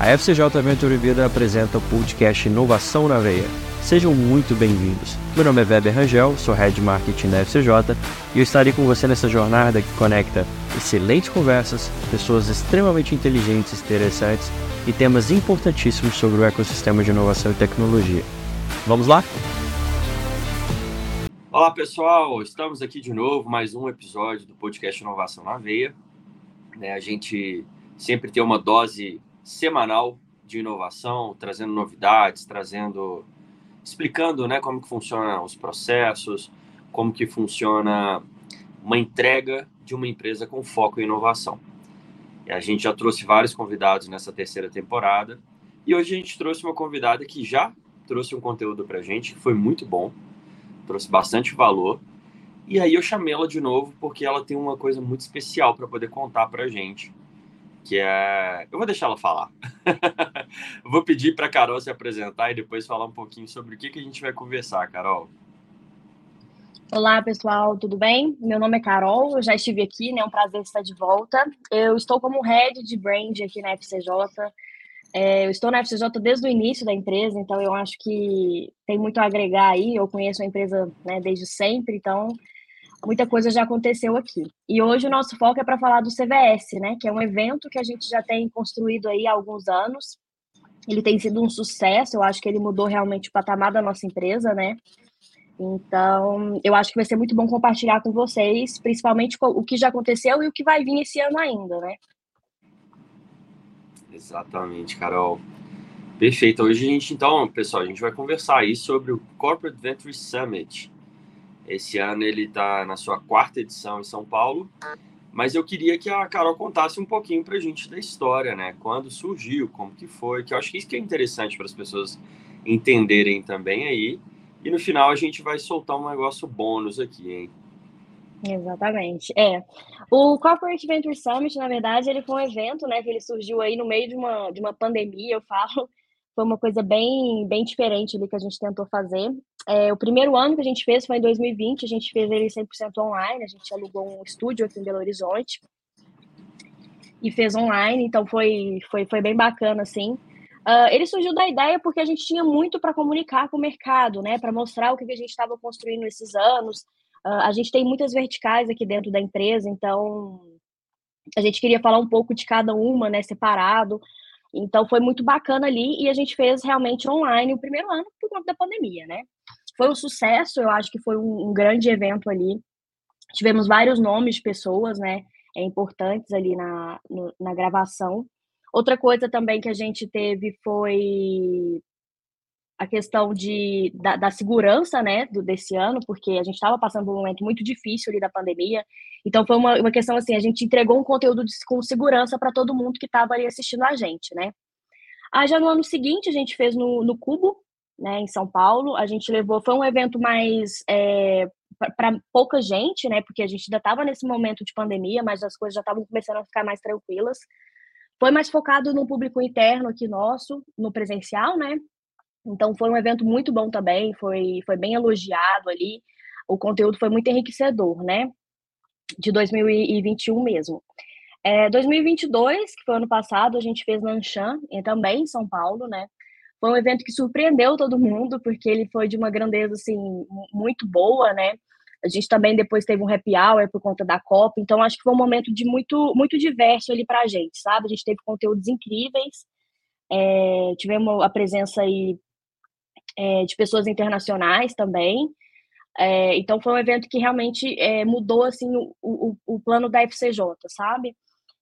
A FCJ Venture Vida apresenta o podcast Inovação na Veia. Sejam muito bem-vindos. Meu nome é Weber Rangel, sou Head Marketing da FCJ e eu estarei com você nessa jornada que conecta excelentes conversas, pessoas extremamente inteligentes e interessantes e temas importantíssimos sobre o ecossistema de inovação e tecnologia. Vamos lá? Olá pessoal, estamos aqui de novo, mais um episódio do podcast Inovação na Veia. É, a gente sempre tem uma dose semanal de inovação, trazendo novidades, trazendo, explicando, né, como que funcionam os processos, como que funciona uma entrega de uma empresa com foco em inovação. E a gente já trouxe vários convidados nessa terceira temporada e hoje a gente trouxe uma convidada que já trouxe um conteúdo para a gente que foi muito bom, trouxe bastante valor. E aí eu chamei ela de novo porque ela tem uma coisa muito especial para poder contar para a gente que é. Eu vou deixar ela falar. vou pedir para a Carol se apresentar e depois falar um pouquinho sobre o que, que a gente vai conversar, Carol. Olá, pessoal, tudo bem? Meu nome é Carol, eu já estive aqui, né? É um prazer estar de volta. Eu estou como head de brand aqui na FCJ. É, eu estou na FCJ desde o início da empresa, então eu acho que tem muito a agregar aí. Eu conheço a empresa né, desde sempre, então muita coisa já aconteceu aqui. E hoje o nosso foco é para falar do CVS, né, que é um evento que a gente já tem construído aí há alguns anos. Ele tem sido um sucesso, eu acho que ele mudou realmente o patamar da nossa empresa, né? Então, eu acho que vai ser muito bom compartilhar com vocês, principalmente o que já aconteceu e o que vai vir esse ano ainda, né? Exatamente, Carol. Perfeito. Hoje a gente, então, pessoal, a gente vai conversar aí sobre o Corporate Venture Summit, esse ano ele está na sua quarta edição em São Paulo, mas eu queria que a Carol contasse um pouquinho para a gente da história, né? Quando surgiu, como que foi, que eu acho que isso que é interessante para as pessoas entenderem também aí. E no final a gente vai soltar um negócio bônus aqui, hein? Exatamente. É. O Corporate Venture Summit, na verdade, ele foi um evento, né, que ele surgiu aí no meio de uma, de uma pandemia, eu falo, foi uma coisa bem, bem diferente ali que a gente tentou fazer. É, o primeiro ano que a gente fez foi em 2020, a gente fez ele 100% online, a gente alugou um estúdio aqui em Belo Horizonte e fez online, então foi, foi, foi bem bacana, assim. Uh, ele surgiu da ideia porque a gente tinha muito para comunicar com o mercado, né, para mostrar o que a gente estava construindo esses anos. Uh, a gente tem muitas verticais aqui dentro da empresa, então a gente queria falar um pouco de cada uma, né, separado, então foi muito bacana ali e a gente fez realmente online o primeiro ano por conta da pandemia, né? Foi um sucesso, eu acho que foi um, um grande evento ali. Tivemos vários nomes de pessoas, né? É, importantes ali na, no, na gravação. Outra coisa também que a gente teve foi a questão de, da, da segurança, né, do, desse ano, porque a gente estava passando por um momento muito difícil ali da pandemia, então foi uma, uma questão assim, a gente entregou um conteúdo de, com segurança para todo mundo que estava ali assistindo a gente, né. Aí já no ano seguinte a gente fez no, no Cubo, né, em São Paulo, a gente levou, foi um evento mais é, para pouca gente, né, porque a gente ainda estava nesse momento de pandemia, mas as coisas já estavam começando a ficar mais tranquilas. Foi mais focado no público interno aqui nosso, no presencial, né, então foi um evento muito bom também, foi, foi bem elogiado ali. O conteúdo foi muito enriquecedor, né? De 2021 mesmo. É, 2022, que foi ano passado, a gente fez no Anshan, também em São Paulo, né? Foi um evento que surpreendeu todo mundo, porque ele foi de uma grandeza, assim, muito boa, né? A gente também depois teve um happy hour por conta da Copa, então acho que foi um momento de muito, muito diverso ali pra gente, sabe? A gente teve conteúdos incríveis, é, tivemos a presença aí é, de pessoas internacionais também. É, então foi um evento que realmente é, mudou assim o, o, o, plano da FCJ, sabe?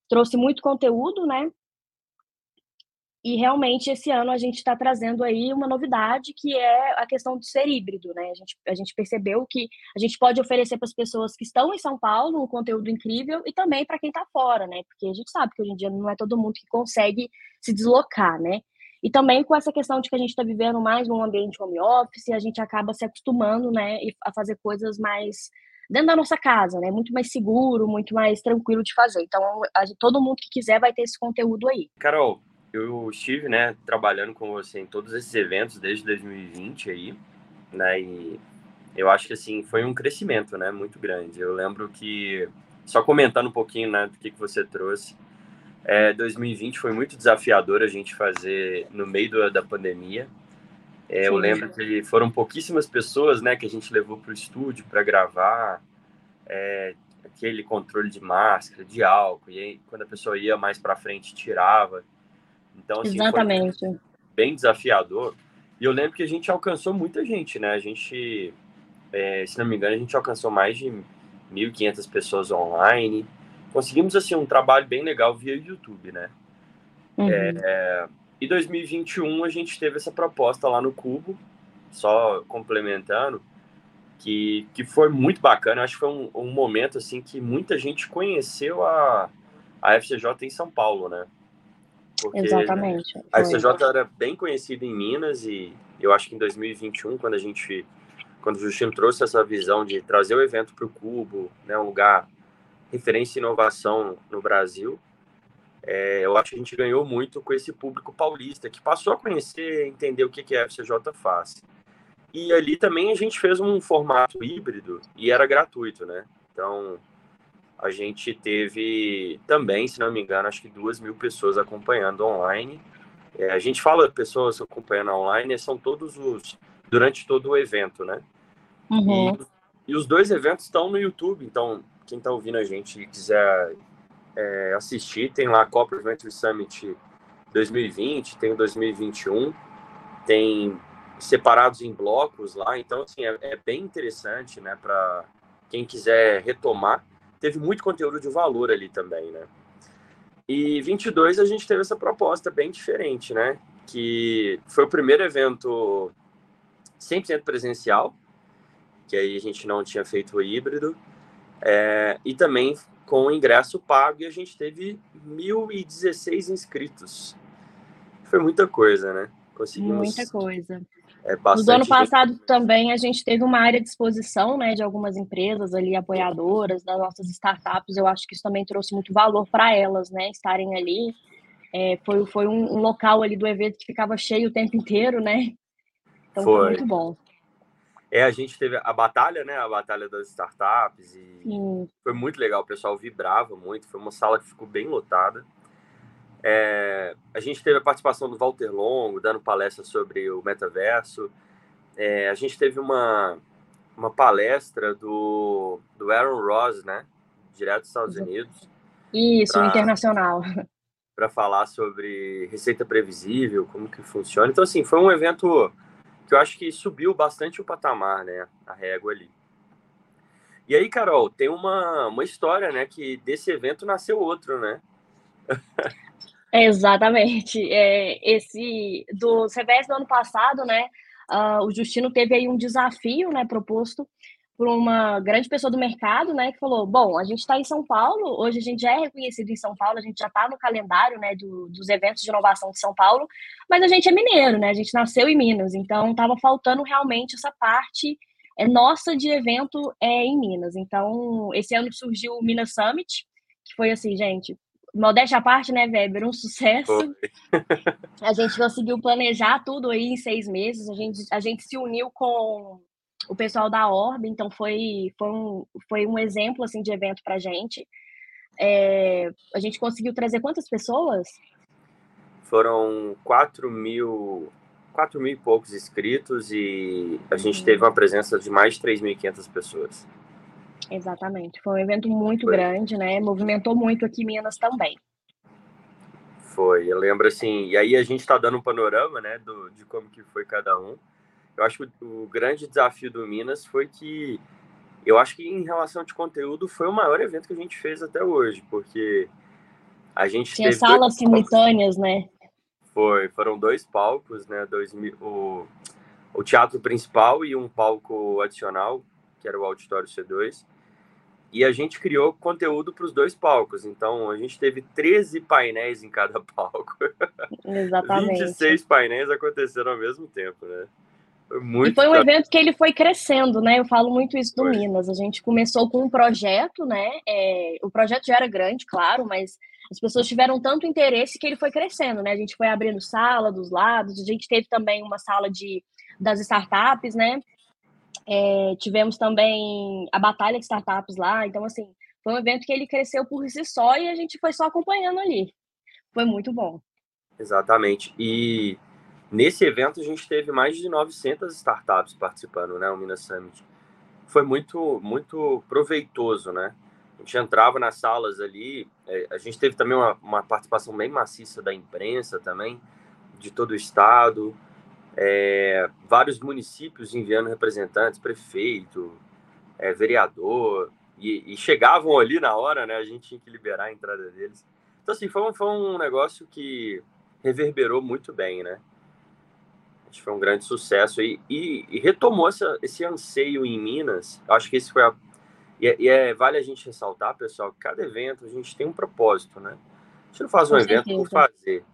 Trouxe muito conteúdo, né? E realmente esse ano a gente está trazendo aí uma novidade que é a questão de ser híbrido, né? A gente, a gente percebeu que a gente pode oferecer para as pessoas que estão em São Paulo um conteúdo incrível e também para quem está fora, né? Porque a gente sabe que hoje em dia não é todo mundo que consegue se deslocar, né? E também com essa questão de que a gente está vivendo mais num ambiente home office, a gente acaba se acostumando, né, a fazer coisas mais dentro da nossa casa, né, muito mais seguro, muito mais tranquilo de fazer. Então, a, todo mundo que quiser vai ter esse conteúdo aí. Carol, eu estive, né, trabalhando com você em todos esses eventos desde 2020 aí, né, e eu acho que, assim, foi um crescimento, né, muito grande. Eu lembro que, só comentando um pouquinho, né, do que, que você trouxe, É, 2020 foi muito desafiador a gente fazer no meio do, da pandemia. É, eu lembro que foram pouquíssimas pessoas, né, que a gente levou para o estúdio para gravar. É, aquele controle de máscara, de álcool, e aí quando a pessoa ia mais para frente tirava. Então, assim, Exatamente. bem desafiador. E eu lembro que a gente alcançou muita gente, né? A gente, é, se não me engano, a gente alcançou mais de 1.500 pessoas online. Conseguimos, assim, um trabalho bem legal via YouTube, né? Uhum. É, e 2021 a gente teve essa proposta lá no Cubo, só complementando, que, que foi muito bacana. Acho que foi um, um momento assim que muita gente conheceu a, a FCJ em São Paulo, né? Porque Exatamente. A FCJ era bem conhecida em Minas e eu acho que em 2021, quando a gente, quando o Justino trouxe essa visão de trazer o evento para o Cubo, né, um lugar referência em inovação no Brasil, é, eu acho que a gente ganhou muito com esse público paulista que passou a conhecer, entender o que, que a FCJ faz. E ali também a gente fez um formato híbrido e era gratuito, né? Então a gente teve também, se não me engano, acho que duas mil pessoas acompanhando online. É, a gente fala pessoas acompanhando online, são todos os durante todo o evento, né? Uhum. E, e, os dois eventos estão no YouTube, então quem está ouvindo a gente e quiser é, assistir, tem lá a Corporate Venture Summit 2020, tem o 2021, tem separados em blocos lá. Então, assim, é, é bem interessante, né, para quem quiser retomar. Teve muito conteúdo de valor ali também, né? E 22 a gente teve essa proposta bem diferente, né? Que foi o primeiro evento 100% presencial, que aí a gente não tinha feito o híbrido, é, e também com o ingresso pago, e a gente teve 1.016 inscritos. Foi muita coisa, né? Conseguimos muita coisa. É. No ano passado também a gente teve uma área de exposição, né, de algumas empresas ali apoiadoras das nossas startups. Eu acho que isso também trouxe muito valor para elas, né, estarem ali. É, foi foi um, um, local ali do evento que ficava cheio o tempo inteiro, né? Então foi, foi muito bom. É, a gente teve a batalha, né, a batalha das startups e Sim. foi muito legal. O pessoal vibrava muito. Foi uma sala que ficou bem lotada. É, a gente teve a participação do Walter Longo, dando palestra sobre o metaverso. É, a gente teve uma, uma palestra do, do Aaron Ross, né? Direto dos Estados Unidos. Isso, pra, internacional. Para falar sobre receita previsível, como que funciona. Então, assim, foi um evento que eu acho que subiu bastante o patamar, né? A régua ali. E aí, Carol, tem uma, uma história, né? Que desse evento nasceu outro, né? Exatamente. É, esse do semestre do ano passado, né? Uh, o Justino teve aí um desafio, né, proposto por uma grande pessoa do mercado, né, que falou: bom, a gente está em São Paulo, hoje a gente já é reconhecido em São Paulo, a gente já está no calendário, né, do, dos eventos de inovação de São Paulo, mas a gente é mineiro, né, a gente nasceu em Minas, então estava faltando realmente essa parte é nossa de evento é em Minas. Então, esse ano surgiu o Minas Summit, que foi assim, gente, modéstia à parte, né, Weber? Um sucesso. a gente conseguiu planejar tudo aí em seis meses. A gente, a gente se uniu com o pessoal da Orb, então foi, foi, um, foi um exemplo assim, de evento para a gente. É, a gente conseguiu trazer quantas pessoas? Foram 4 mil, 4 mil e poucos inscritos e a gente teve uma presença de mais de 3.500 pessoas. Exatamente. Foi um evento muito foi. grande, né? Movimentou muito aqui em Minas também. Foi, eu lembro assim, e aí a gente está dando um panorama, né, do, de como que foi cada um. Eu acho que o, o grande desafio do Minas foi que, eu acho que em relação de conteúdo foi o maior evento que a gente fez até hoje, porque a gente tinha salas simultâneas, né? Foi, foram dois palcos, né, dois, o, o teatro principal e um palco adicional, que era o auditório C2 e a gente criou conteúdo para os dois palcos. Então, a gente teve 13 painéis em cada palco. Exatamente. 26 painéis aconteceram ao mesmo tempo, né? Foi muito e foi um evento que ele foi crescendo, né? Eu falo muito isso do foi. Minas. A gente começou com um projeto, né? É, o projeto já era grande, claro, mas as pessoas tiveram tanto interesse que ele foi crescendo, né? A gente foi abrindo sala dos lados, a gente teve também uma sala de das startups, né? É, tivemos também a Batalha de Startups lá. Então, assim, foi um evento que ele cresceu por si só e a gente foi só acompanhando ali. foi muito bom. Exatamente. E nesse evento a gente teve mais de 900 startups participando, né, o Minas Summit. Foi muito, muito proveitoso, né? A gente entrava nas salas ali, é, a gente teve também uma, uma participação bem maciça da imprensa também, de todo o estado, é, vários municípios enviando representantes, prefeito, é, vereador, e, e, chegavam ali na hora, né? A gente tinha que liberar a entrada deles. Então, assim, foi um, foi um negócio que reverberou muito bem, né? Acho que foi um grande sucesso e, e, e retomou essa, esse anseio em Minas. Acho que esse foi a. E, é, e é, vale a gente ressaltar, pessoal, que cada evento a gente tem um propósito, né? A gente não faz um Com evento certeza. por fazer.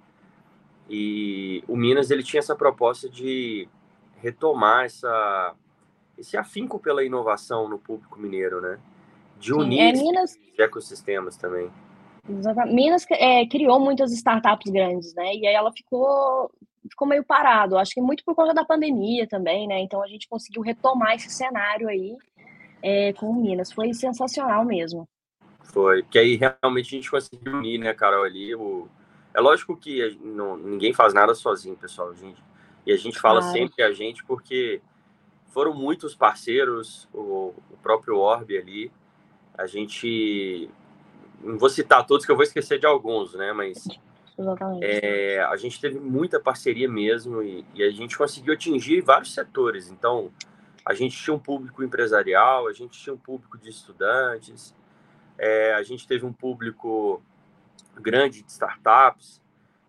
E o Minas ele tinha essa proposta de retomar essa, esse afinco pela inovação no público mineiro, né? De unir Sim, é, Minas... ecossistemas também. Minas é, criou muitas startups grandes, né? E aí ela ficou, ficou meio parado. Acho que muito por conta da pandemia também, né? Então a gente conseguiu retomar esse cenário aí é, com o Minas. Foi sensacional mesmo. Foi, porque aí realmente a gente conseguiu unir, né, Carol, ali o é lógico que não, ninguém faz nada sozinho, pessoal. Gente, e a gente fala claro. sempre a gente porque foram muitos parceiros, o, o próprio Orb ali. A gente. Não vou citar todos, que eu vou esquecer de alguns, né? Mas é, a gente teve muita parceria mesmo e, e, a gente conseguiu atingir vários setores. Então, a gente tinha um público empresarial, a gente tinha um público de estudantes, é, a gente teve um público grande de startups.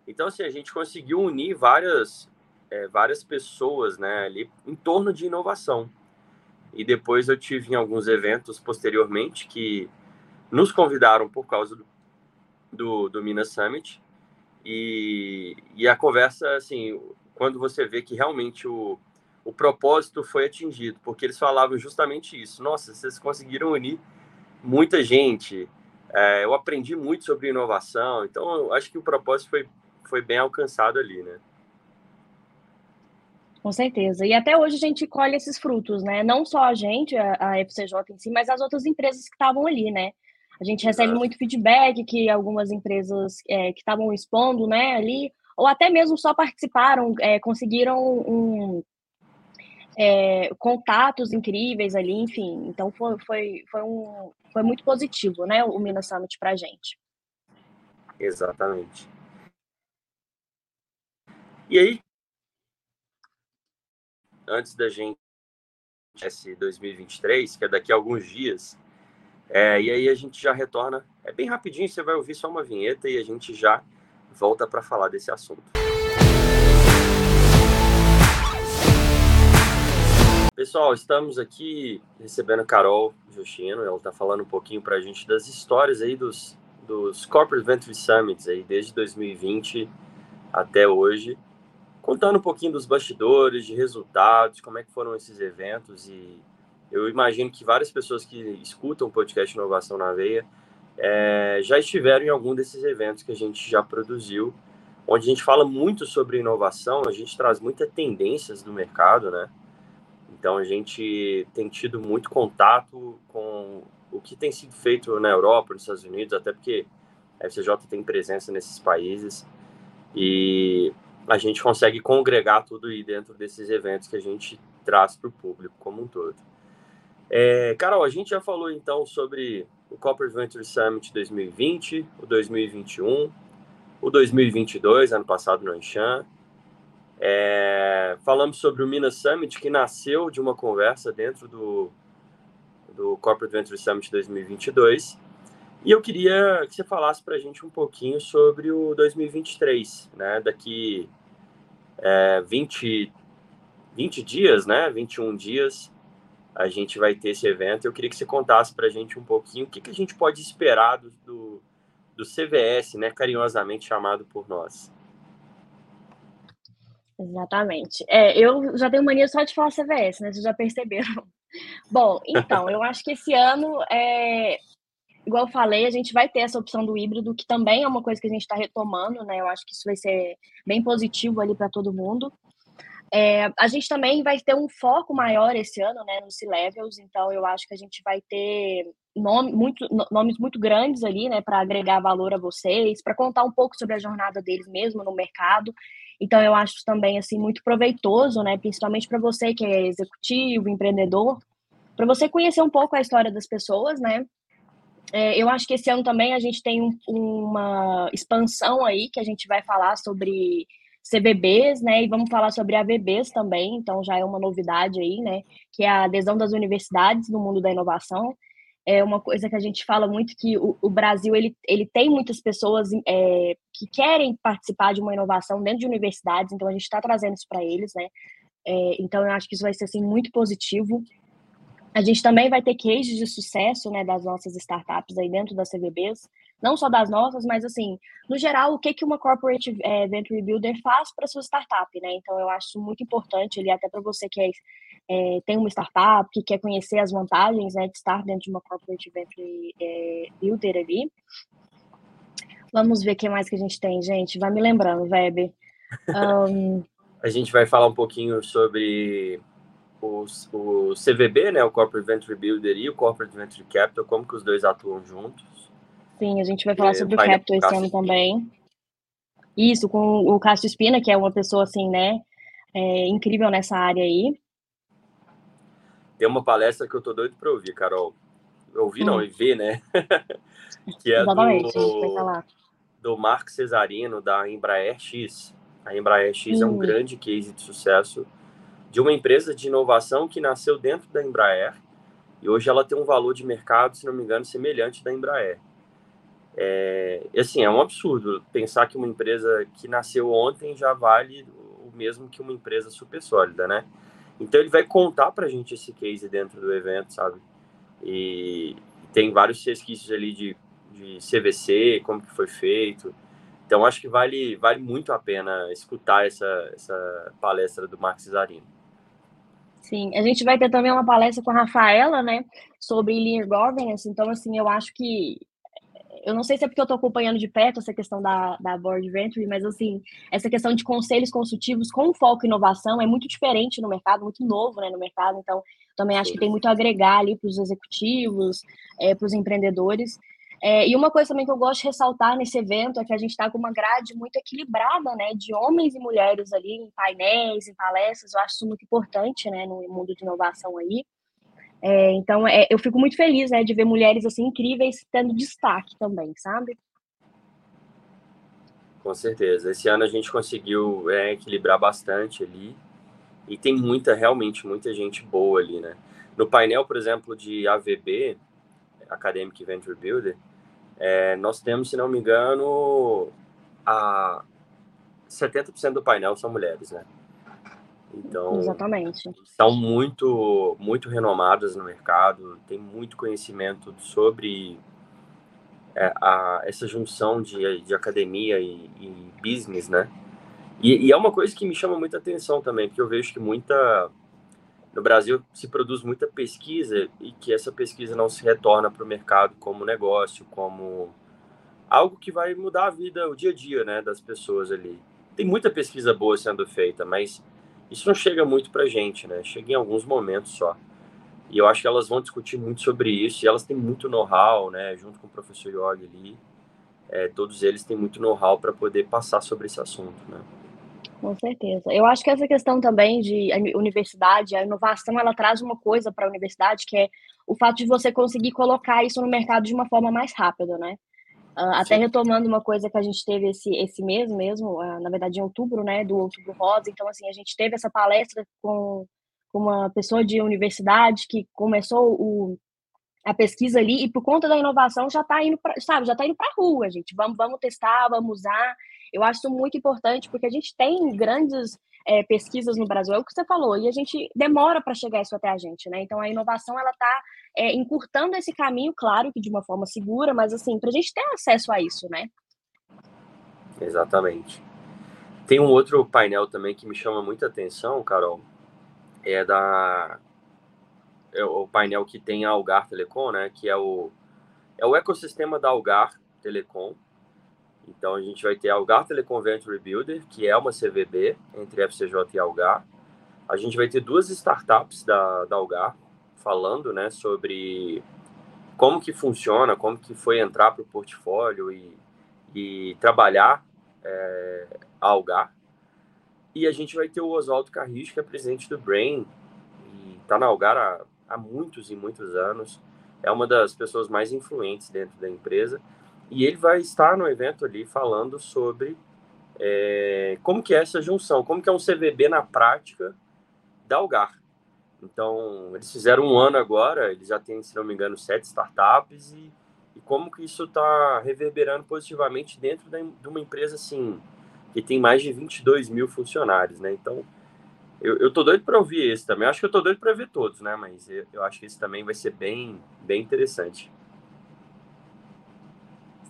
Então, assim, a gente conseguiu unir várias, é, várias pessoas né, ali em torno de inovação. E depois eu tive em alguns eventos posteriormente que nos convidaram por causa do, do, do Minas Summit. E, e a conversa, assim, quando você vê que realmente o, o propósito foi atingido, porque eles falavam justamente isso. Nossa, vocês conseguiram unir muita gente, é, eu aprendi muito sobre inovação, então acho que o propósito foi, foi bem alcançado ali, né? Com certeza. E até hoje a gente colhe esses frutos, né? Não só a gente, a, a FCJ em si, mas as outras empresas que estavam ali, né? A gente recebe muito feedback que algumas empresas é, que estavam expondo, né, ali, ou até mesmo só participaram, é, conseguiram um, é, contatos incríveis ali, enfim. Então foi, foi, foi, um, foi muito positivo, né, o Minas Summit para a gente. Exatamente. E aí, antes da gente esse 2023, que é daqui a alguns dias, é, e aí a gente já retorna, é bem rapidinho, você vai ouvir só uma vinheta e a gente já volta para falar desse assunto. Pessoal, estamos aqui recebendo a Carol Justino, ela está falando um pouquinho para a gente das histórias aí dos, dos Corporate Venture Summits aí, desde 2020 até hoje, contando um pouquinho dos bastidores, de resultados, como é que foram esses eventos e eu imagino que várias pessoas que escutam o podcast Inovação na Veia é, já estiveram em algum desses eventos que a gente já produziu, onde a gente fala muito sobre inovação, a gente traz muitas tendências do mercado, né? Então a gente tem tido muito contato com o que tem sido feito na Europa, nos Estados Unidos, até porque a FCJ tem presença nesses países e a gente consegue congregar tudo aí dentro desses eventos que a gente traz para o público como um todo. É, Carol, a gente já falou então sobre o Corporate Venture Summit 2020, o 2021, o 2022, ano passado no Anshan, é, falamos sobre o Minas Summit, que nasceu de uma conversa dentro do, do Corporate Venture Summit 2022. E eu queria que você falasse para a gente um pouquinho sobre o 2023, né? Daqui é, 20, 20 dias, né? 21 dias, a gente vai ter esse evento. Eu queria que você contasse para a gente um pouquinho o que, que a gente pode esperar do, do, do CVS, né? Carinhosamente chamado por nós. Exatamente. É, eu já tenho mania só de falar CVS, né? Vocês já perceberam. Bom, então, eu acho que esse ano, é, igual eu falei, a gente vai ter essa opção do híbrido, que também é uma coisa que a gente está retomando, né? Eu acho que isso vai ser bem positivo ali para todo mundo. É, a gente também vai ter um foco maior esse ano, né, nos C-Levels, então eu acho que a gente vai ter nome, muito, nomes muito grandes ali, né, para agregar valor a vocês, para contar um pouco sobre a jornada deles mesmo no mercado. Então eu acho também assim muito proveitoso, né, principalmente para você que é executivo, empreendedor, para você conhecer um pouco a história das pessoas, né? É, eu acho que esse ano também a gente tem um, uma expansão aí que a gente vai falar sobre CBBs, né? E vamos falar sobre AVBs também, então já é uma novidade aí, né? Que é a adesão das universidades no mundo da inovação. É uma coisa que a gente fala muito que o, o Brasil ele, ele tem muitas pessoas é, que querem participar de uma inovação dentro de universidades, então a gente está trazendo isso para eles, né? É, então eu acho que isso vai ser assim muito positivo. A gente também vai ter cases de sucesso, né, das nossas startups aí dentro das CVBs, não só das nossas, mas assim, no geral, o que que uma corporate é, venture builder faz para sua startup, né? Então eu acho muito importante ali até para você que é, é, tem uma startup, que quer conhecer as vantagens, né, de estar dentro de uma corporate venture é, builder ali. Vamos ver o que mais que a gente tem, gente. Vai me lembrando, Web. Um... a gente vai falar um pouquinho sobre o, o CVB, né, o Corporate Venture Builder e o Corporate Venture Capital, como que os dois atuam juntos. Sim, a gente vai falar é, sobre o Capital esse ano também. Isso, com o Cássio Espina, que é uma pessoa, assim, né, é, incrível nessa área aí. Tem uma palestra que eu tô doido para ouvir, Carol. Ouvir hum. não, e ver, né? que é Exatamente, do, do Marco Cesarino, da Embraer X. A Embraer X hum. é um hum. grande case de sucesso de uma empresa de inovação que nasceu dentro da Embraer e hoje ela tem um valor de mercado, se não me engano, semelhante da Embraer. É, assim, é um absurdo pensar que uma empresa que nasceu ontem já vale o mesmo que uma empresa super sólida, né? Então ele vai contar para a gente esse case dentro do evento, sabe? E tem vários resquícios ali de, de CVC, como que foi feito. Então acho que vale, vale muito a pena escutar essa, essa palestra do Mark Cesarino. Sim, a gente vai ter também uma palestra com a Rafaela, né, sobre Lean Governance, então, assim, eu acho que, eu não sei se é porque eu estou acompanhando de perto essa questão da, da Board Venture, mas, assim, essa questão de conselhos consultivos com foco em inovação é muito diferente no mercado, muito novo, né, no mercado, então, também acho que tem muito a agregar ali para os executivos, é, para os empreendedores, é, e uma coisa também que eu gosto de ressaltar nesse evento é que a gente está com uma grade muito equilibrada, né, de homens e mulheres ali em painéis, em palestras. Eu acho isso muito importante, né, no mundo de inovação aí. É, então, é, eu fico muito feliz, né, de ver mulheres assim incríveis tendo destaque também, sabe? Com certeza. Esse ano a gente conseguiu é, equilibrar bastante ali e tem muita, realmente, muita gente boa ali, né? No painel, por exemplo, de AVB, Academic Venture Builder, é, nós temos, se não me engano, a 70% do painel são mulheres, né? Então, Exatamente. são muito, muito renomadas no mercado, tem muito conhecimento sobre é, a, essa junção de, de academia e, e business, né? E, e, é uma coisa que me chama muita atenção também, porque eu vejo que muita no Brasil se produz muita pesquisa e que essa pesquisa não se retorna para o mercado como negócio, como algo que vai mudar a vida, o dia a dia, né, das pessoas ali. Tem muita pesquisa boa sendo feita, mas isso não chega muito para gente, né? Chega em alguns momentos só. E eu acho que elas vão discutir muito sobre isso e elas têm muito know-how, né? Junto com o professor Yogi ali, é, todos eles têm muito know-how para poder passar sobre esse assunto, né? Com certeza. Eu acho que essa questão também de universidade, a inovação, ela traz uma coisa para a universidade, que é o fato de você conseguir colocar isso no mercado de uma forma mais rápida, né? Uh, até retomando uma coisa que a gente teve esse, esse mês mesmo, uh, na verdade em outubro, né, do Outubro Rosa, então assim, a gente teve essa palestra com, com uma pessoa de universidade que começou o, a pesquisa ali e por conta da inovação já está indo, pra, sabe, já está indo para a rua, gente, vamos, vamos testar, vamos usar, eu acho isso muito importante, porque a gente tem grandes é, pesquisas no Brasil, é o que você falou, e a gente demora para chegar isso até a gente, né? Então a inovação ela está é, encurtando esse caminho, claro que de uma forma segura, mas assim, para a gente ter acesso a isso, né? Exatamente. Tem um outro painel também que me chama muita atenção, Carol, é da é o painel que tem a Algar Telecom, né? Que é o é o ecossistema da Algar Telecom, então a gente vai ter Algar Telecom Builder, que é uma CVB entre FCJ e Algar. a gente vai ter duas startups da, da Algar falando né, sobre como que funciona, como que foi entrar para o portfólio e, e trabalhar é, a Algar. E a gente vai ter o Oswaldo Carrijo, que é presidente do Brain, e está na Algar há, há muitos e muitos anos. É uma das pessoas mais influentes dentro da empresa. E ele vai estar no evento ali falando sobre é, como que é essa junção, como que é um CVB na prática da Algar. Então, eles fizeram um ano agora, eles já têm, se não me engano, sete startups e, e como que isso está reverberando positivamente dentro da, de uma empresa, assim, que tem mais de 22 mil funcionários, né? Então, eu, eu tô doido para ouvir esse também. Acho que eu tô doido para ver todos, né? Mas eu, eu acho que esse também vai ser bem, bem interessante.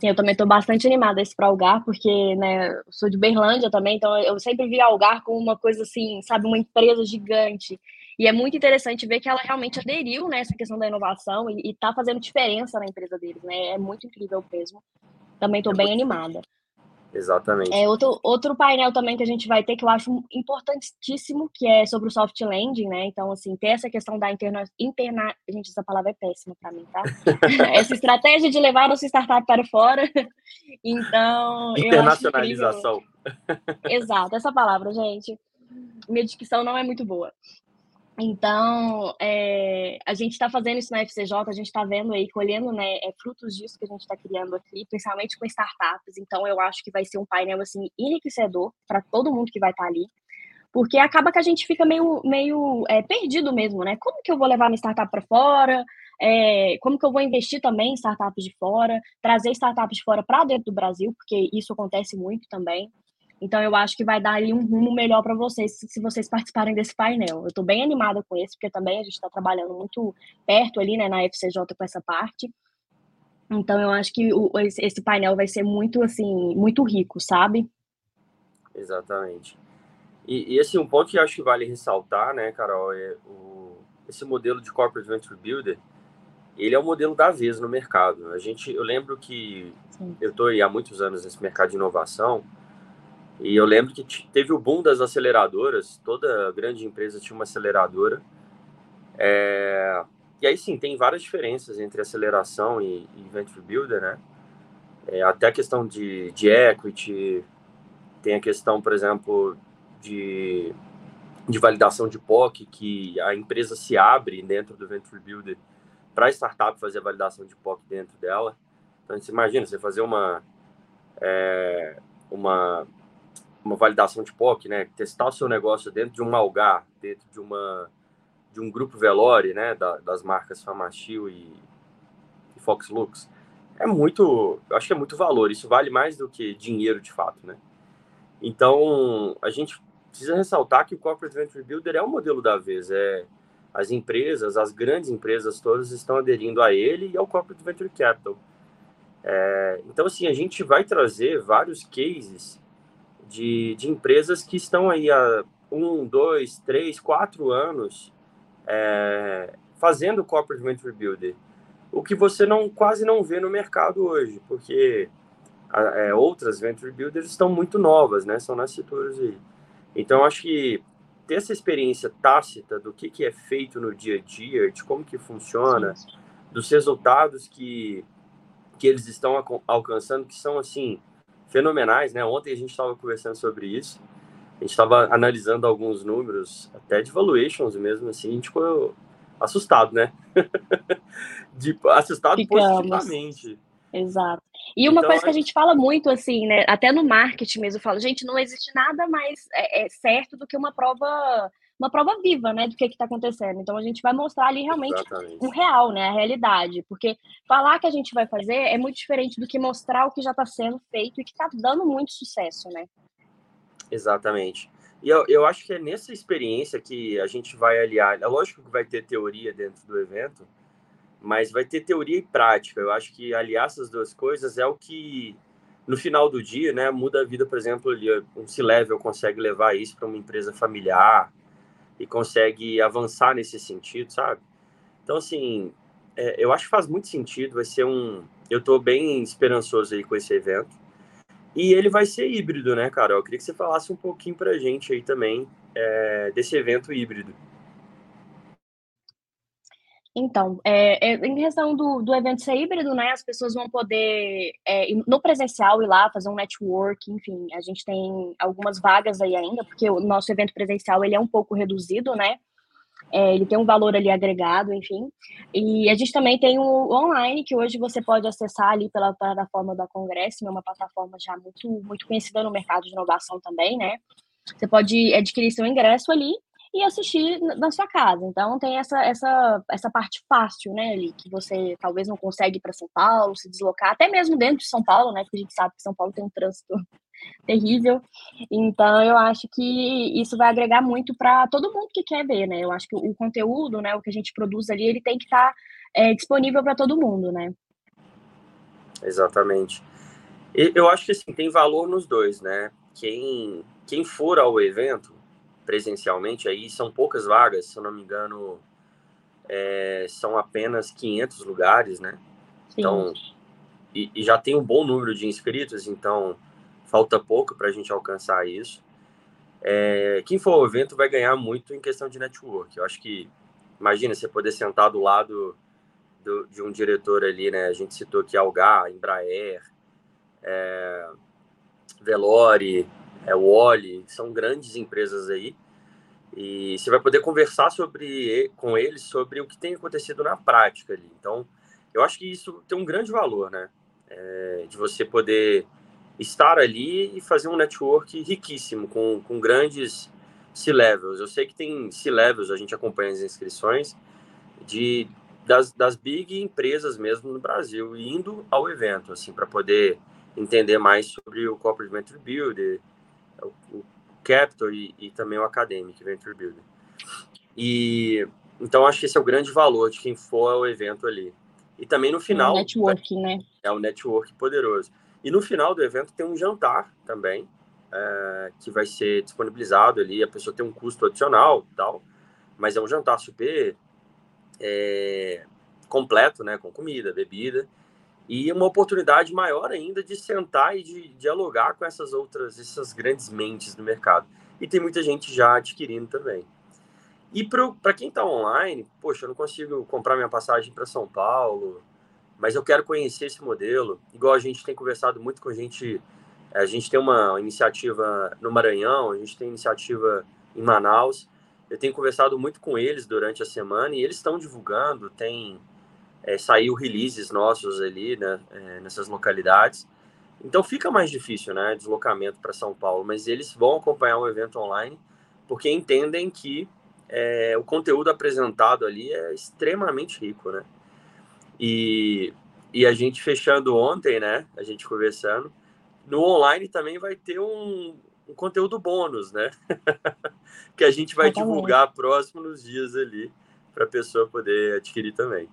Sim, eu também estou bastante animada esse para Algar, porque, né, eu sou de Berlândia também, então eu sempre vi Algar como uma coisa assim, sabe, uma empresa gigante. E é muito interessante ver que ela realmente aderiu nessa né, questão da inovação e está fazendo diferença na empresa deles, né? É muito incrível mesmo. Também estou é bem animada. Exatamente. É, outro, outro painel também que a gente vai ter, que eu acho importantíssimo, que é sobre o soft landing, né? Então, assim, ter essa questão da interna... interna... Gente, essa palavra é péssima para mim, tá? essa estratégia de levar nossa startup para fora. então, Internacionalização. Exato, essa palavra, gente. Minha dicção não é muito boa. Então, é, a gente está fazendo isso na FCJ, a gente está vendo aí, colhendo né, é, frutos disso que a gente está criando aqui, principalmente com startups. Então, eu acho que vai ser um painel assim enriquecedor para todo mundo que vai estar tá ali, porque acaba que a gente fica meio, meio é, perdido mesmo, né? Como que eu vou levar minha startup para fora? É, como que eu vou investir também em startups de fora? Trazer startups de fora para dentro do Brasil, porque isso acontece muito também. Então, eu acho que vai dar ali um rumo melhor para vocês se vocês participarem desse painel. Eu estou bem animada com esse, porque também a gente está trabalhando muito perto ali, né, na FCJ com essa parte. Então, eu acho que o, esse painel vai ser muito, assim, muito rico, sabe? Exatamente. E, e assim, um ponto que acho que vale ressaltar, né, Carol, é o, esse modelo de Corporate Venture Builder, ele é o modelo da vez no mercado. A gente, eu lembro que Sim. eu estou há muitos anos nesse mercado de inovação, e eu lembro que teve o boom das aceleradoras, toda grande empresa tinha uma aceleradora. É... E aí sim, tem várias diferenças entre aceleração e, e Venture Builder, né? É, até a questão de, de equity, tem a questão, por exemplo, de, de validação de POC, que a empresa se abre dentro do Venture Builder para a startup fazer a validação de POC dentro dela. Então, você imagina, você fazer uma, é, uma uma validação de POC, né? Testar o seu negócio dentro de um Malgar, dentro de uma de um grupo Velore, né? Da, das marcas Famachil e, e Fox Lux. É muito, eu acho que é muito valor. Isso vale mais do que dinheiro de fato, né? Então, a gente precisa ressaltar que o Corporate Venture Builder é o modelo da vez. É, as empresas, as grandes empresas todas estão aderindo a ele e ao Corporate Venture Capital. É, então, assim, a gente vai trazer vários cases de, de empresas que estão aí há um, dois, três, quatro anos é, fazendo corporate venture builder, o que você não quase não vê no mercado hoje, porque é, outras venture builders estão muito novas, né? São nascidoras aí. Então, acho que ter essa experiência tácita do que, que é feito no dia a dia, de como que funciona, dos resultados que, que eles estão alcançando, que são, assim, fenomenais, né? Ontem a gente estava conversando sobre isso. A gente estava analisando alguns números, até de valuations mesmo, assim, a gente ficou assustado, né? de, assustado Ficamos. positivamente. Exato. E uma então, coisa que a gente fala muito, assim, né? Até no marketing mesmo, eu falo, gente, não existe nada mais é, é certo do que uma prova uma prova viva, né, do que está acontecendo. Então a gente vai mostrar ali realmente Exatamente. o real, né, a realidade, porque falar que a gente vai fazer é muito diferente do que mostrar o que já está sendo feito e que está dando muito sucesso, né? Exatamente. E eu, eu acho que é nessa experiência que a gente vai aliar. É lógico que vai ter teoria dentro do evento, mas vai ter teoria e prática. Eu acho que aliar essas duas coisas é o que no final do dia, né, muda a vida, por exemplo, um C-level consegue levar isso para uma empresa familiar, e consegue avançar nesse sentido, sabe? Então, assim, é, eu acho que faz muito sentido, vai ser um... Eu estou bem esperançoso aí com esse evento. E ele vai ser híbrido, né, Carol? Eu queria que você falasse um pouquinho para a gente aí também é, desse evento híbrido. Então, é, é, em questão do, do evento ser híbrido, né, as pessoas vão poder, é, no presencial, ir lá fazer um network, enfim, a gente tem algumas vagas aí ainda, porque o nosso evento presencial, ele é um pouco reduzido, né, é, ele tem um valor ali agregado, enfim. E a gente também tem o online, que hoje você pode acessar ali pela plataforma da Congresso, é uma plataforma já muito, muito conhecida no mercado de inovação também, né? Você pode adquirir seu ingresso ali e assistir na sua casa. Então tem essa, essa, essa parte fácil, né, ali, que você talvez não consegue ir para São Paulo, se deslocar, até mesmo dentro de São Paulo, né? Porque a gente sabe que São Paulo tem um trânsito terrível. Então, eu acho que isso vai agregar muito para todo mundo que quer ver, né? Eu acho que o conteúdo, né, o que a gente produz ali, ele tem que estar tá, é, disponível para todo mundo, né? Exatamente. Eu acho que assim, tem valor nos dois, né? Quem, quem for ao evento presencialmente, aí são poucas vagas, se eu não me engano, é, são apenas 500 lugares, né? Sim. Então, e, e já tem um bom número de inscritos, então falta pouco para a gente alcançar isso. É, quem for ao evento vai ganhar muito em questão de network. Eu acho que, imagina você poder sentar do lado do, de um diretor ali, né? A gente citou aqui Algar, Embraer, é, Velore, é, Wally, são grandes empresas aí. E você vai poder conversar sobre, com eles sobre o que tem acontecido na prática ali. Então, eu acho que isso tem um grande valor, né? É, de você poder estar ali e fazer um network riquíssimo, com, com grandes C-levels. Eu sei que tem C-levels, a gente acompanha as inscrições, de, das, das big empresas mesmo no Brasil, indo ao evento, assim, para poder entender mais sobre o Corporate Venture Builder, o, o Capital e, e, também o Academic Venture Builder. E então acho que esse é o grande valor de quem for ao evento ali. E também no final. É o networking, né? É o network poderoso. E no final do evento tem um jantar também, é, que vai ser disponibilizado ali. A pessoa tem um custo adicional tal, mas é um jantar super é, completo, né? Com comida, bebida. E uma oportunidade maior ainda de sentar e de dialogar com essas outras, essas grandes mentes do mercado. E tem muita gente já adquirindo também. E para quem está online, poxa, eu não consigo comprar minha passagem para São Paulo, mas eu quero conhecer esse modelo. Igual a gente tem conversado muito com a gente, a gente tem uma iniciativa no Maranhão, a gente tem iniciativa em Manaus. Eu tenho conversado muito com eles durante a semana e eles estão divulgando, tem é, saiu releases nossos ali, né, é, nessas localidades. Então fica mais difícil, né, deslocamento para São Paulo, mas eles vão acompanhar o evento online porque entendem que é, o conteúdo apresentado ali é extremamente rico, né? E, e a gente fechando ontem, né? A gente conversando. No online também vai ter um, um conteúdo bônus, né? que a gente vai divulgar próximo nos dias ali para a pessoa poder adquirir também.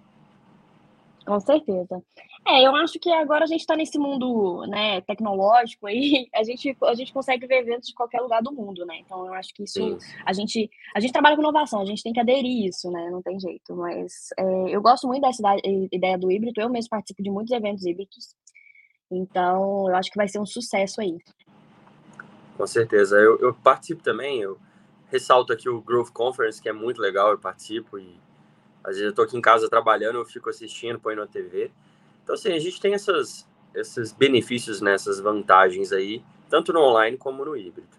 Com certeza. É, eu acho que agora a gente está nesse mundo, né, tecnológico aí, a gente, a gente consegue ver eventos de qualquer lugar do mundo, né? Então eu acho que isso Sim. a gente a gente trabalha com inovação, a gente tem que aderir isso, né? Não tem jeito. Mas é, eu gosto muito dessa ideia do híbrido, eu mesmo participo de muitos eventos híbridos. Então eu acho que vai ser um sucesso aí. Com certeza. Eu, eu participo também, eu ressalto aqui o Growth Conference, que é muito legal, eu participo e às vezes eu tô aqui em casa trabalhando, eu fico assistindo, põe na TV. Então, assim, a gente tem essas, esses benefícios, nessas né, vantagens aí, tanto no online como no híbrido.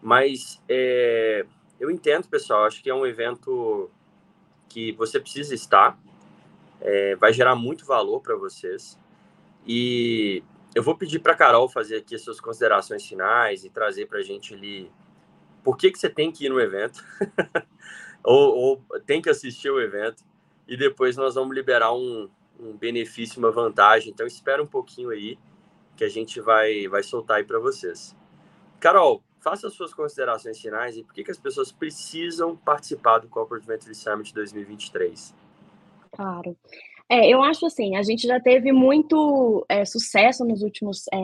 Mas é, eu entendo, pessoal, acho que é um evento que você precisa estar, é, vai gerar muito valor para vocês. E eu vou pedir para Carol fazer aqui as suas considerações finais e trazer para a gente ali por que, que você tem que ir no evento. ou, ou tem que assistir o evento e depois nós vamos liberar um, um benefício, uma vantagem. Então espera um pouquinho aí que a gente vai vai soltar aí para vocês. Carol, faça as suas considerações finais e por que, que as pessoas precisam participar do Corporate Venture Summit 2023. Claro. É, eu acho assim, a gente já teve muito é, sucesso nos últimos é,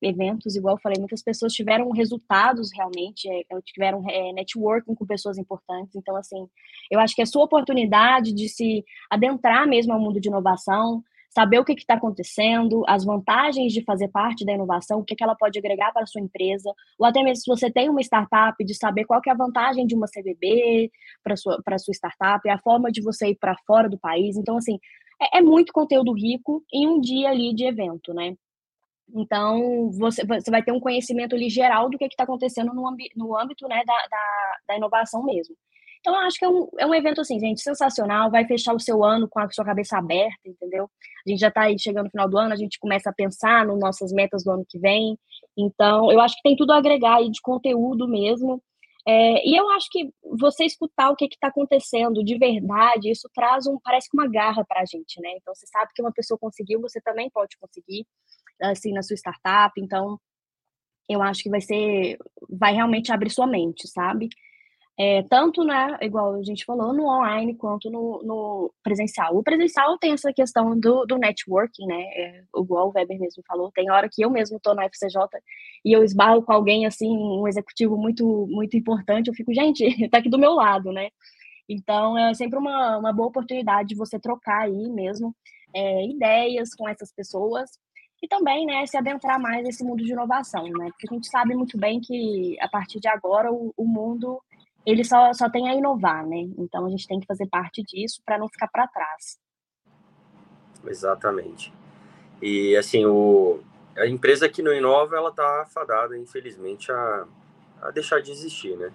eventos, igual eu falei, muitas pessoas tiveram resultados realmente, é, tiveram é, networking com pessoas importantes, então assim, eu acho que é sua oportunidade de se adentrar mesmo ao mundo de inovação, saber o que está acontecendo, as vantagens de fazer parte da inovação, o que, que ela pode agregar para a sua empresa, ou até mesmo se você tem uma startup, de saber qual que é a vantagem de uma CVB para a sua, sua startup, a forma de você ir para fora do país. Então, assim, é, é muito conteúdo rico em um dia ali de evento, né? Então, você, você vai ter um conhecimento ali geral do que está acontecendo no, no âmbito né, da, da, da, inovação mesmo. Então, eu acho que é um, é um evento, assim, gente, sensacional, vai fechar o seu ano com a sua cabeça aberta, entendeu? A gente já está aí chegando no final do ano, a gente começa a pensar nas nossas metas do ano que vem. Então, eu acho que tem tudo a agregar aí de conteúdo mesmo. É, e eu acho que você escutar o que está acontecendo de verdade, isso traz um, parece que uma garra para a gente, né? Então, você sabe que uma pessoa conseguiu, você também pode conseguir, assim, na sua startup. Então, eu acho que vai ser, vai realmente abrir sua mente, sabe? É, tanto, né, igual a gente falou, no online quanto no, no presencial. O presencial tem essa questão do, do networking, né, é, igual o Weber mesmo falou, tem hora que eu mesmo tô na FCJ e eu esbarro com alguém, assim, um executivo muito, muito importante, eu fico, gente, tá aqui do meu lado, né, então é sempre uma, uma boa oportunidade de você trocar aí mesmo é, ideias com essas pessoas e também, né, se adentrar mais nesse mundo de inovação, né, porque a gente sabe muito bem que a partir de agora o, o mundo ele só, só tem a inovar, né? Então a gente tem que fazer parte disso para não ficar para trás. Exatamente. E assim, o, a empresa que não inova, ela está fadada, infelizmente, a, a deixar de existir, né?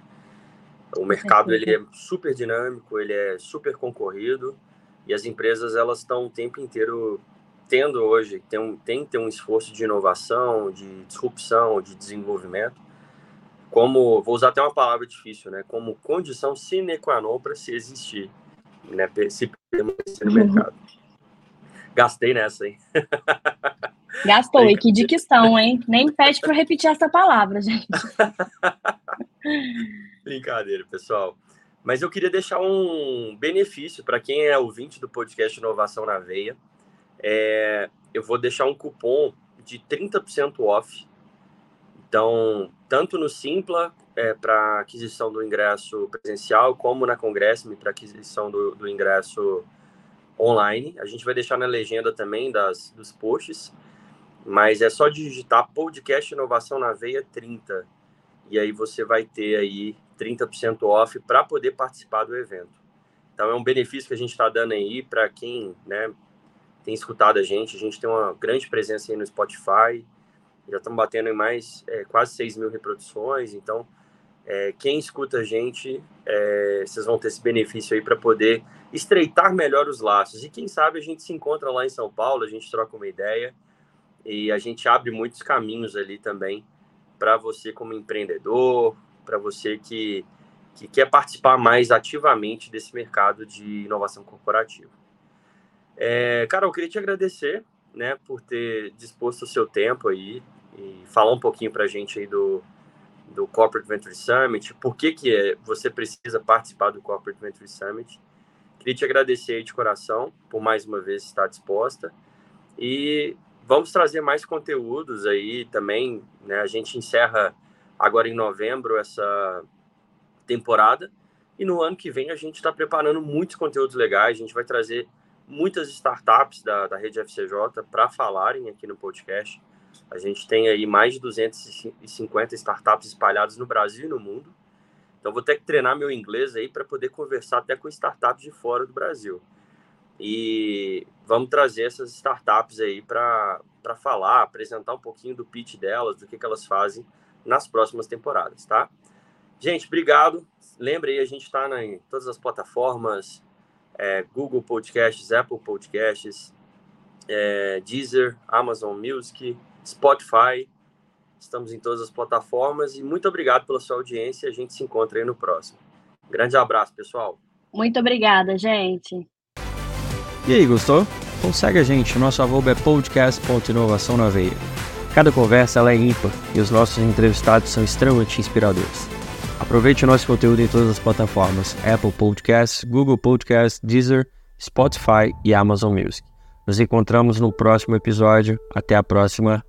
O mercado ele é super dinâmico, ele é super concorrido e as empresas elas estão o tempo inteiro tendo hoje tem, um, tem que ter um esforço de inovação, de disrupção, de desenvolvimento como, vou usar até uma palavra difícil, né? Como condição sine qua non para se existir, né? Se permanecer no mercado. Gastei nessa, hein? Gastou, e que dicção, hein? Nem pede para repetir essa palavra, gente. Brincadeira, pessoal. Mas eu queria deixar um benefício para quem é ouvinte do podcast Inovação na Veia. É, eu vou deixar um cupom de 30% off então, tanto no Simpla, é, para aquisição do ingresso presencial, como na Congresso para aquisição do, do, ingresso online. A gente vai deixar na legenda também das, dos posts, mas é só digitar podcast Inovação na Veia 30, e aí você vai ter aí 30% off para poder participar do evento. Então, é um benefício que a gente está dando aí para quem né, tem escutado a gente. A gente tem uma grande presença aí no Spotify, já estamos batendo em mais é, quase 6 mil reproduções. Então, é, quem escuta a gente, é, vocês vão ter esse benefício aí para poder estreitar melhor os laços. E quem sabe a gente se encontra lá em São Paulo, a gente troca uma ideia e a gente abre muitos caminhos ali também para você como empreendedor, para você que, que quer participar mais ativamente desse mercado de inovação corporativa. É, cara, eu queria te agradecer né, por ter disposto o seu tempo aí, e falar um pouquinho para a gente aí do, do Corporate Venture Summit, por que, que é, você precisa participar do Corporate Venture Summit. Queria te agradecer de coração por mais uma vez estar disposta e vamos trazer mais conteúdos aí também, né? A gente encerra agora em novembro essa temporada e no ano que vem a gente está preparando muitos conteúdos legais, a gente vai trazer muitas startups da, da rede FCJ para falarem aqui no podcast a gente tem aí mais de 250 startups espalhadas no Brasil e no mundo. Então, vou ter que treinar meu inglês aí para poder conversar até com startups de fora do Brasil. E vamos trazer essas startups aí para falar, apresentar um pouquinho do pitch delas, do que, que elas fazem nas próximas temporadas, tá? Gente, obrigado. Lembre aí, a gente está em todas as plataformas, é, Google Podcasts, Apple Podcasts, é, Deezer, Amazon Music, Spotify. Estamos em todas as plataformas e muito obrigado pela sua audiência. A gente se encontra aí no próximo. Grande abraço, pessoal. Muito obrigada, gente. E aí, gostou? Então segue a gente, nosso arroba é podcast.inovação na veia. Cada conversa ela é ímpar e os nossos entrevistados são extremamente inspiradores. Aproveite o nosso conteúdo em todas as plataformas: Apple Podcasts, Google Podcasts, Deezer, Spotify e Amazon Music. Nos encontramos no próximo episódio. Até a próxima.